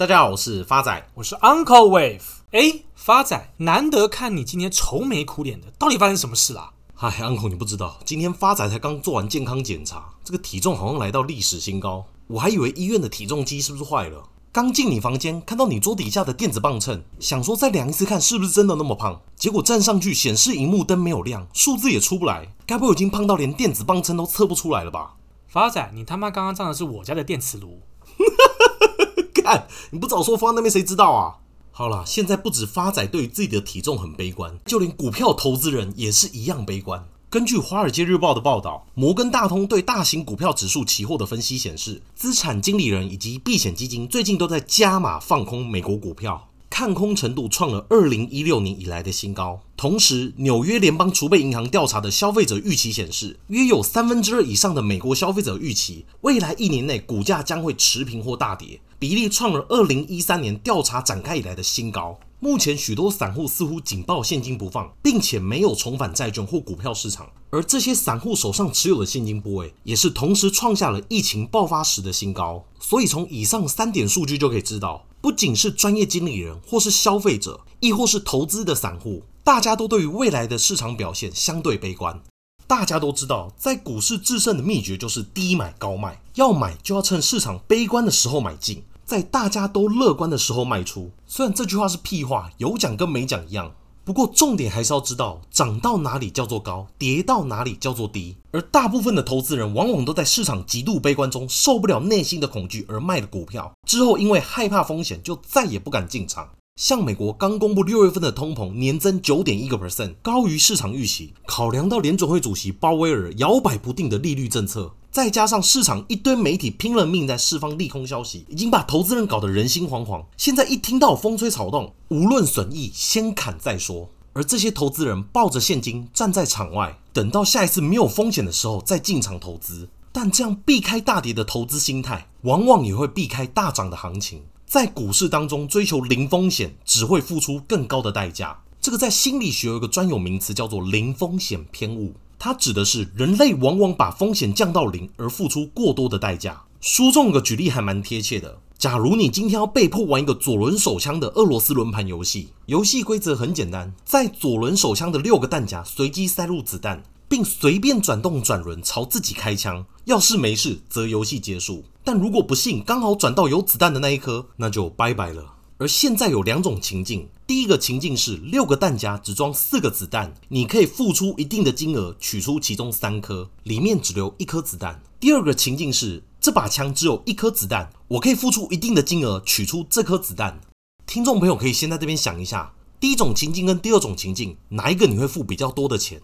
大家好，我是发仔，我是 Uncle Wave。哎，发仔，难得看你今天愁眉苦脸的，到底发生什么事啦？嗨，Uncle，你不知道，今天发仔才刚做完健康检查，这个体重好像来到历史新高，我还以为医院的体重机是不是坏了。刚进你房间，看到你桌底下的电子磅秤，想说再量一次看是不是真的那么胖，结果站上去显示荧幕灯没有亮，数字也出不来，该不会已经胖到连电子磅秤都测不出来了吧？发仔，你他妈刚刚站的是我家的电磁炉。干！你不早说放在那边，谁知道啊？好啦，现在不止发仔对自己的体重很悲观，就连股票投资人也是一样悲观。根据《华尔街日报》的报道，摩根大通对大型股票指数期货的分析显示，资产经理人以及避险基金最近都在加码放空美国股票。看空程度创了二零一六年以来的新高。同时，纽约联邦储备银行调查的消费者预期显示，约有三分之二以上的美国消费者预期未来一年内股价将会持平或大跌，比例创了二零一三年调查展开以来的新高。目前，许多散户似乎紧抱现金不放，并且没有重返债券或股票市场，而这些散户手上持有的现金部位也是同时创下了疫情爆发时的新高。所以，从以上三点数据就可以知道。不仅是专业经理人，或是消费者，亦或是投资的散户，大家都对于未来的市场表现相对悲观。大家都知道，在股市制胜的秘诀就是低买高卖，要买就要趁市场悲观的时候买进，在大家都乐观的时候卖出。虽然这句话是屁话，有讲跟没讲一样。不过重点还是要知道，涨到哪里叫做高，跌到哪里叫做低。而大部分的投资人往往都在市场极度悲观中受不了内心的恐惧而卖了股票，之后因为害怕风险就再也不敢进场。像美国刚公布六月份的通膨年增九点一个 percent，高于市场预期。考量到联准会主席鲍威尔摇摆不定的利率政策，再加上市场一堆媒体拼了命在释放利空消息，已经把投资人搞得人心惶惶。现在一听到风吹草动，无论损益，先砍再说。而这些投资人抱着现金站在场外，等到下一次没有风险的时候再进场投资。但这样避开大跌的投资心态，往往也会避开大涨的行情。在股市当中追求零风险，只会付出更高的代价。这个在心理学有一个专有名词，叫做零风险偏误。它指的是人类往往把风险降到零，而付出过多的代价。书中有个举例还蛮贴切的。假如你今天要被迫玩一个左轮手枪的俄罗斯轮盘游戏，游戏规则很简单，在左轮手枪的六个弹夹随机塞入子弹。并随便转动转轮朝自己开枪，要是没事，则游戏结束；但如果不幸刚好转到有子弹的那一颗，那就拜拜了。而现在有两种情境：第一个情境是六个弹夹只装四个子弹，你可以付出一定的金额取出其中三颗，里面只留一颗子弹；第二个情境是这把枪只有一颗子弹，我可以付出一定的金额取出这颗子弹。听众朋友可以先在这边想一下，第一种情境跟第二种情境，哪一个你会付比较多的钱？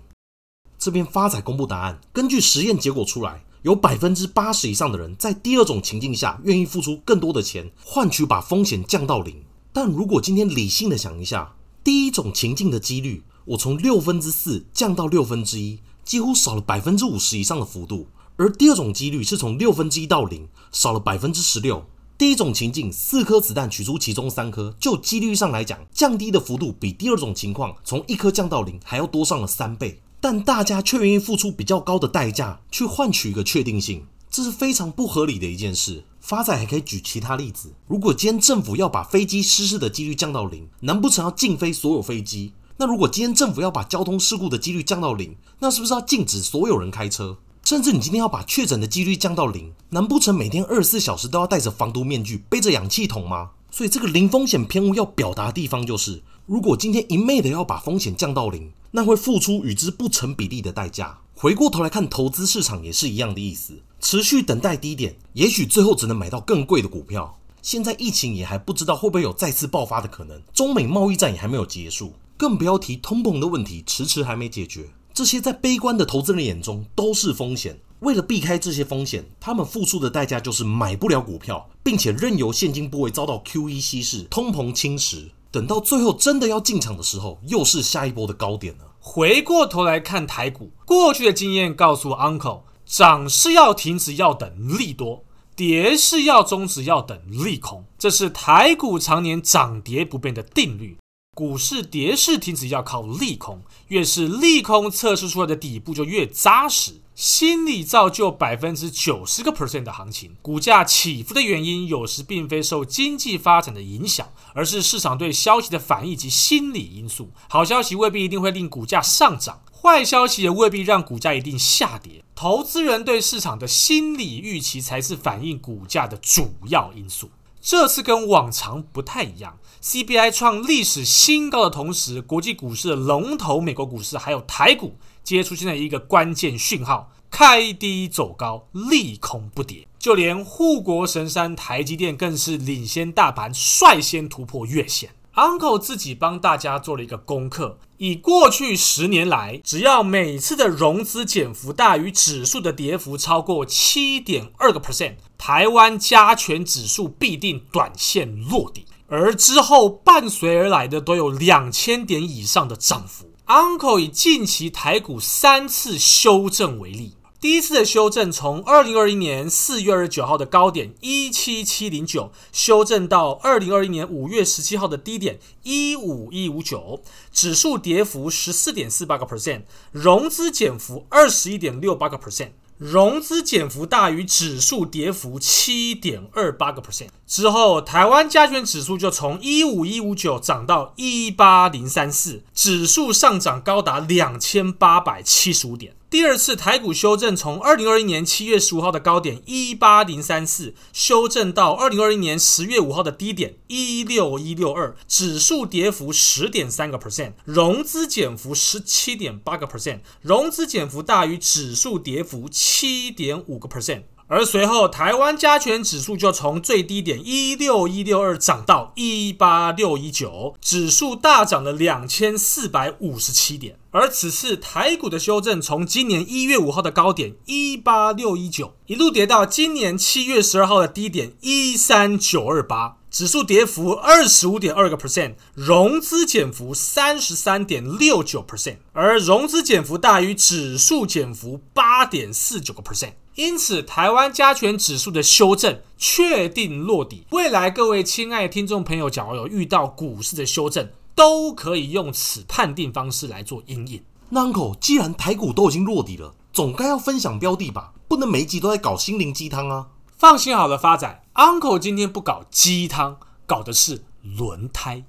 这边发仔公布答案，根据实验结果出来，有百分之八十以上的人在第二种情境下愿意付出更多的钱，换取把风险降到零。但如果今天理性的想一下，第一种情境的几率，我从六分之四降到六分之一，几乎少了百分之五十以上的幅度；而第二种几率是从六分之一到零，少了百分之十六。第一种情境，四颗子弹取出其中三颗，就几率上来讲，降低的幅度比第二种情况从一颗降到零还要多上了三倍。但大家却愿意付出比较高的代价去换取一个确定性，这是非常不合理的一件事。发仔还可以举其他例子，如果今天政府要把飞机失事的几率降到零，难不成要禁飞所有飞机？那如果今天政府要把交通事故的几率降到零，那是不是要禁止所有人开车？甚至你今天要把确诊的几率降到零，难不成每天二十四小时都要戴着防毒面具、背着氧气筒吗？所以这个零风险偏误要表达的地方就是，如果今天一昧的要把风险降到零，那会付出与之不成比例的代价。回过头来看投资市场也是一样的意思，持续等待低点，也许最后只能买到更贵的股票。现在疫情也还不知道会不会有再次爆发的可能，中美贸易战也还没有结束，更不要提通膨的问题迟迟还没解决。这些在悲观的投资人眼中都是风险。为了避开这些风险，他们付出的代价就是买不了股票，并且任由现金部位遭到 QE 稀释、通膨侵蚀。等到最后真的要进场的时候，又是下一波的高点了。回过头来看台股，过去的经验告诉 Uncle，涨是要停止，要等利多；跌是要终止，要等利空。这是台股常年涨跌不变的定律。股市跌势停止要靠利空，越是利空测试出来的底部就越扎实。心理造就百分之九十个 percent 的行情。股价起伏的原因，有时并非受经济发展的影响，而是市场对消息的反应及心理因素。好消息未必一定会令股价上涨，坏消息也未必让股价一定下跌。投资人对市场的心理预期才是反映股价的主要因素。这次跟往常不太一样，CPI 创历史新高的同时，国际股市的龙头美国股市还有台股。皆出现了一个关键讯号，开低走高，利空不跌。就连护国神山台积电更是领先大盘，率先突破月线。Uncle 自己帮大家做了一个功课，以过去十年来，只要每次的融资减幅大于指数的跌幅超过七点二个 percent，台湾加权指数必定短线落底，而之后伴随而来的都有两千点以上的涨幅。Uncle 以近期台股三次修正为例，第一次的修正从二零二一年四月二十九号的高点一七七零九修正到二零二一年五月十七号的低点一五一五九，指数跌幅十四点四八个 percent，融资减幅二十一点六八个 percent。融资减幅大于指数跌幅七点二八个 percent 之后，台湾加权指数就从一五一五九涨到一八零三四，指数上涨高达两千八百七十五点。第二次台股修正从二零二一年七月十五号的高点一八零三四修正到二零二一年十月五号的低点一六一六二，指数跌幅十点三个 percent，融资减幅十七点八个 percent，融资减幅大于指数跌幅七点五个 percent。而随后，台湾加权指数就从最低点一六一六二涨到一八六一九，指数大涨了两千四百五十七点。而此次台股的修正，从今年一月五号的高点一八六一九，一路跌到今年七月十二号的低点一三九二八，指数跌幅二十五点二个 percent，融资减幅三十三点六九 percent，而融资减幅大于指数减幅八点四九个 percent。因此，台湾加权指数的修正确定落底。未来，各位亲爱的听众朋友，假如有遇到股市的修正，都可以用此判定方式来做阴影。那 Uncle，既然台股都已经落底了，总该要分享标的吧？不能每一集都在搞心灵鸡汤啊！放心好了，发仔，Uncle 今天不搞鸡汤，搞的是轮胎。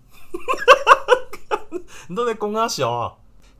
你都在攻阿小啊？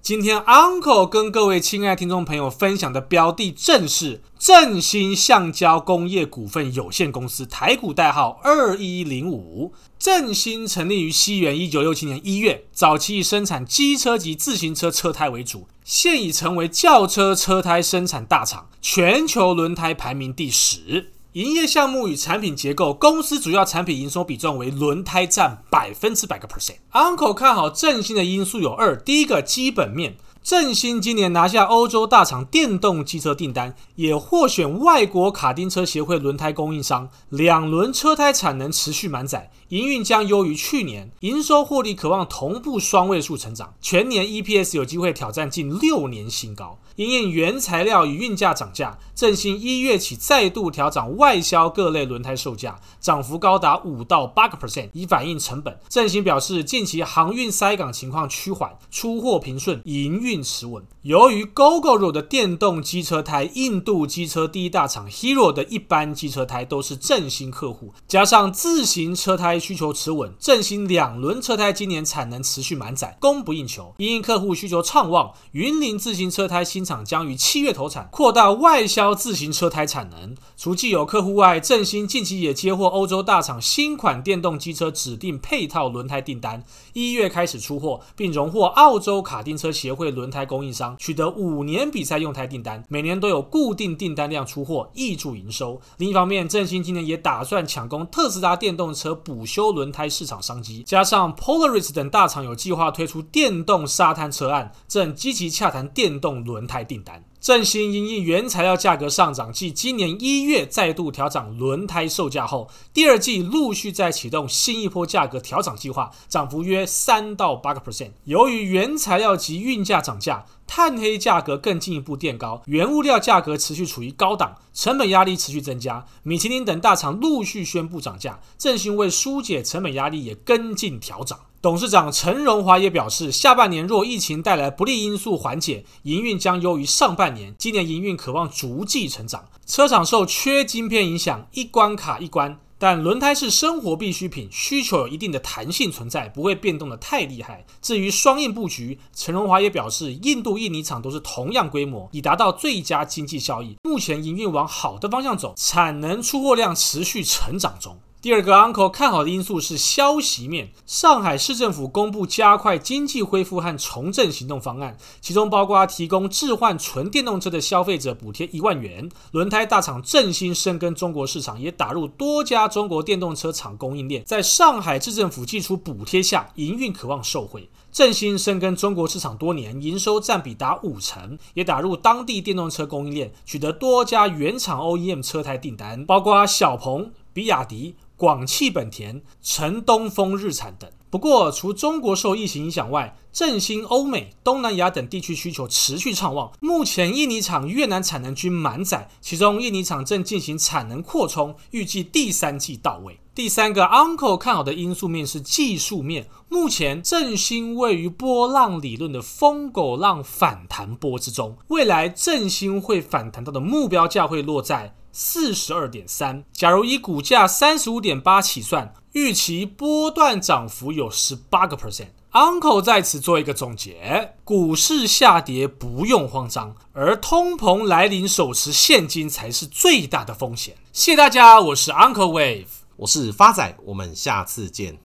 今天 Uncle 跟各位亲爱听众朋友分享的标的正是正兴橡胶工业股份有限公司，台股代号二一零五。正兴成立于西元一九六七年一月，早期以生产机车及自行车车胎为主，现已成为轿车车胎生产大厂，全球轮胎排名第十。营业项目与产品结构，公司主要产品营收比重为轮胎占百分之百个 percent。Uncle 看好振兴的因素有二：第一个基本面，振兴今年拿下欧洲大厂电动机车订单，也获选外国卡丁车协会轮胎供应商，两轮车胎产能持续满载，营运将优于去年，营收获利可望同步双位数成长，全年 EPS 有机会挑战近六年新高。因应原材料与运价涨价，正兴一月起再度调涨外销各类轮胎售价，涨幅高达五到八个 percent，以反映成本。正兴表示，近期航运塞港情况趋缓，出货平顺，营运持稳。由于 Gogoro 的电动机车胎、印度机车第一大厂 Hero 的一般机车胎都是正兴客户，加上自行车胎需求持稳，正兴两轮车胎今年产能持续满载，供不应求。因应客户需求畅旺，云林自行车胎新厂将于七月投产，扩大外销自行车胎产能。除既有客户外，正兴近期也接获欧洲大厂新款电动机车指定配套轮胎订单，一月开始出货，并荣获澳洲卡丁车协会轮胎供应商，取得五年比赛用胎订单，每年都有固定订单量出货，挹注营收。另一方面，正兴今年也打算抢攻特斯拉电动车补修轮胎市场商机，加上 Polaris 等大厂有计划推出电动沙滩车案，正积极洽谈电动轮胎订单。正兴因应原材料价格上涨，继今年一月再度调涨轮胎售价后，第二季陆续再启动新一波价格调涨计划，涨幅约三到八个 percent。由于原材料及运价涨价，碳黑价格更进一步垫高，原物料价格持续处于高档，成本压力持续增加。米其林等大厂陆续宣布涨价，正兴为疏解成本压力，也跟进调涨。董事长陈荣华也表示，下半年若疫情带来不利因素缓解，营运将优于上半年。今年营运可望逐季成长。车厂受缺晶片影响，一关卡一关。但轮胎是生活必需品，需求有一定的弹性存在，不会变动得太厉害。至于双印布局，陈荣华也表示，印度、印尼厂都是同样规模，以达到最佳经济效益。目前营运往好的方向走，产能出货量持续成长中。第二个 Uncle 看好的因素是消息面。上海市政府公布加快经济恢复和重振行动方案，其中包括提供置换纯电动车的消费者补贴一万元。轮胎大厂正兴深耕中国市场，也打入多家中国电动车厂供应链。在上海市政府寄出补贴下，营运可望受惠。正兴深耕中国市场多年，营收占比达五成，也打入当地电动车供应链，取得多家原厂 OEM 车胎订单，包括小鹏、比亚迪。广汽本田、晨东风日产等。不过，除中国受疫情影响外，振兴欧美、东南亚等地区需求持续畅旺。目前，印尼厂、越南产能均满载，其中印尼厂正进行产能扩充，预计第三季到位。第三个 Uncle 看好的因素面是技术面。目前，振兴位于波浪理论的疯狗浪反弹波之中，未来振兴会反弹到的目标价会落在。四十二点三，假如以股价三十五点八起算，预期波段涨幅有十八个 percent。Uncle 在此做一个总结：股市下跌不用慌张，而通膨来临，手持现金才是最大的风险。谢谢大家，我是 Uncle Wave，我是发仔，我们下次见。